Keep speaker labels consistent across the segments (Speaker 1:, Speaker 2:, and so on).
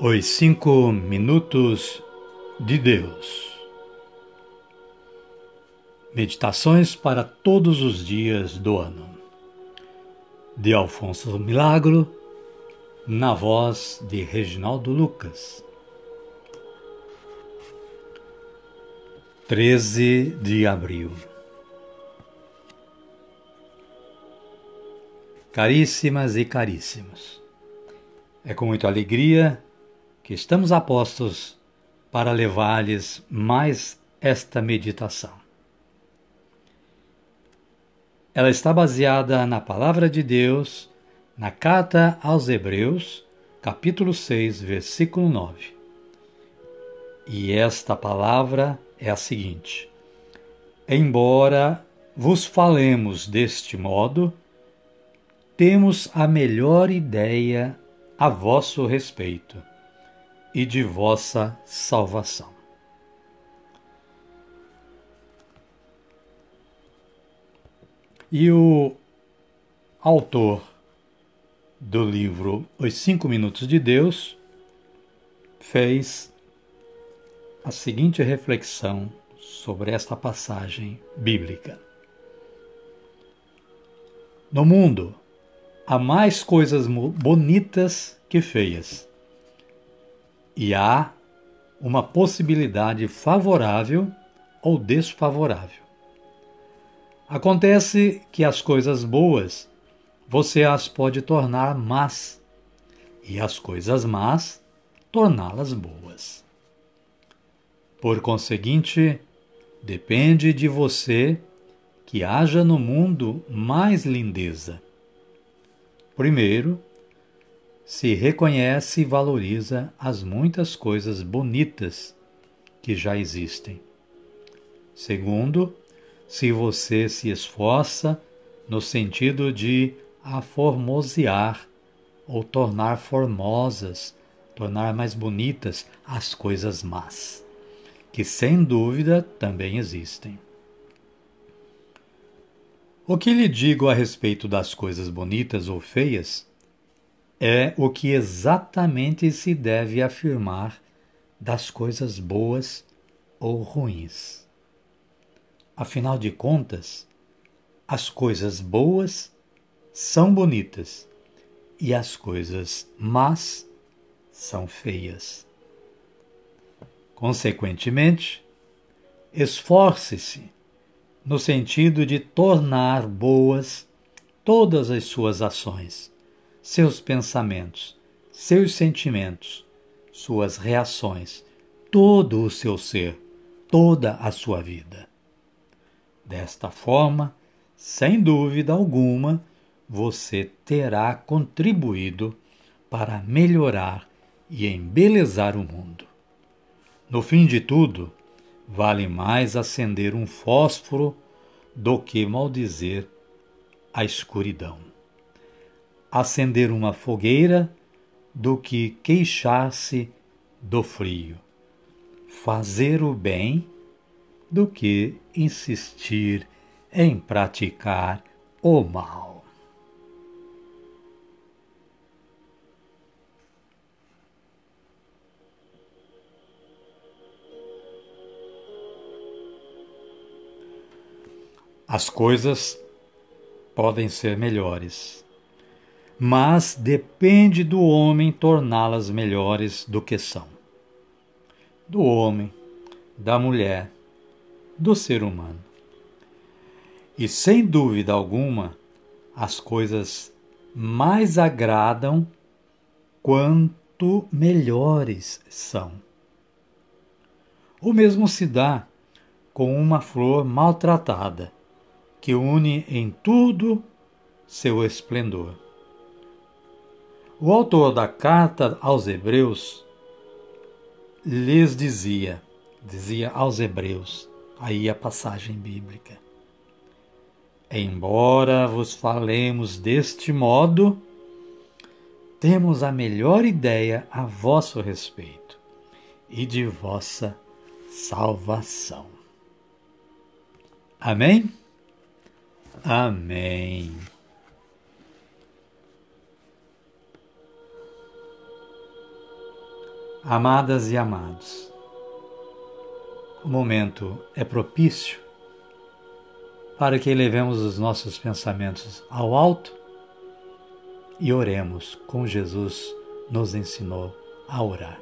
Speaker 1: Os Cinco Minutos de Deus. Meditações para todos os dias do ano. De Alfonso Milagro, na voz de Reginaldo Lucas. 13 de abril. Caríssimas e caríssimos, é com muita alegria que estamos apostos para levar-lhes mais esta meditação. Ela está baseada na Palavra de Deus, na Carta aos Hebreus, capítulo 6, versículo 9. E esta palavra é a seguinte: Embora vos falemos deste modo, temos a melhor ideia a vosso respeito e de vossa salvação. E o autor do livro Os Cinco Minutos de Deus fez a seguinte reflexão sobre esta passagem bíblica. No mundo, há mais coisas bonitas que feias e há uma possibilidade favorável ou desfavorável. Acontece que as coisas boas você as pode tornar más e as coisas más torná-las boas. Por conseguinte, depende de você que haja no mundo mais lindeza. Primeiro, se reconhece e valoriza as muitas coisas bonitas que já existem. Segundo, se você se esforça no sentido de aformosear ou tornar formosas, tornar mais bonitas as coisas más, que sem dúvida também existem. O que lhe digo a respeito das coisas bonitas ou feias é o que exatamente se deve afirmar das coisas boas ou ruins. Afinal de contas, as coisas boas são bonitas e as coisas más são feias. Consequentemente, esforce-se no sentido de tornar boas todas as suas ações seus pensamentos, seus sentimentos, suas reações, todo o seu ser, toda a sua vida. Desta forma, sem dúvida alguma, você terá contribuído para melhorar e embelezar o mundo. No fim de tudo, vale mais acender um fósforo do que maldizer a escuridão acender uma fogueira do que queixar-se do frio, fazer o bem do que insistir em praticar o mal. As coisas podem ser melhores mas depende do homem torná-las melhores do que são. Do homem, da mulher, do ser humano. E sem dúvida alguma, as coisas mais agradam quanto melhores são. O mesmo se dá com uma flor maltratada, que une em tudo seu esplendor. O autor da carta aos Hebreus lhes dizia, dizia aos Hebreus, aí a passagem bíblica: Embora vos falemos deste modo, temos a melhor ideia a vosso respeito e de vossa salvação. Amém? Amém. Amadas e amados, o momento é propício para que elevemos os nossos pensamentos ao alto e oremos como Jesus nos ensinou a orar.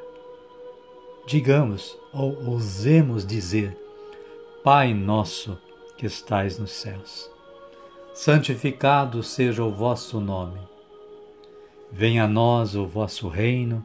Speaker 1: Digamos ou ousemos dizer: Pai nosso que estais nos céus, santificado seja o vosso nome. Venha a nós o vosso reino,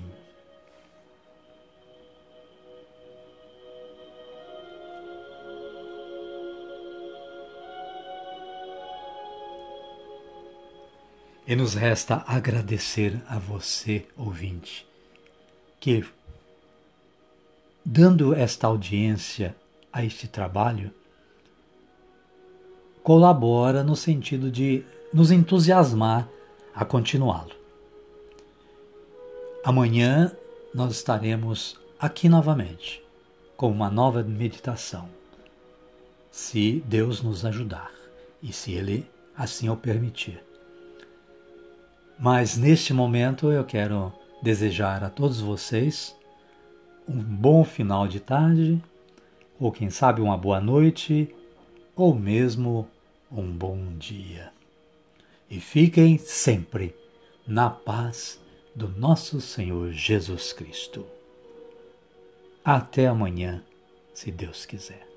Speaker 1: E nos resta agradecer a você, ouvinte, que, dando esta audiência a este trabalho, colabora no sentido de nos entusiasmar a continuá-lo. Amanhã nós estaremos aqui novamente com uma nova meditação, se Deus nos ajudar e se Ele assim o permitir. Mas neste momento eu quero desejar a todos vocês um bom final de tarde, ou quem sabe uma boa noite, ou mesmo um bom dia. E fiquem sempre na paz do nosso Senhor Jesus Cristo. Até amanhã, se Deus quiser.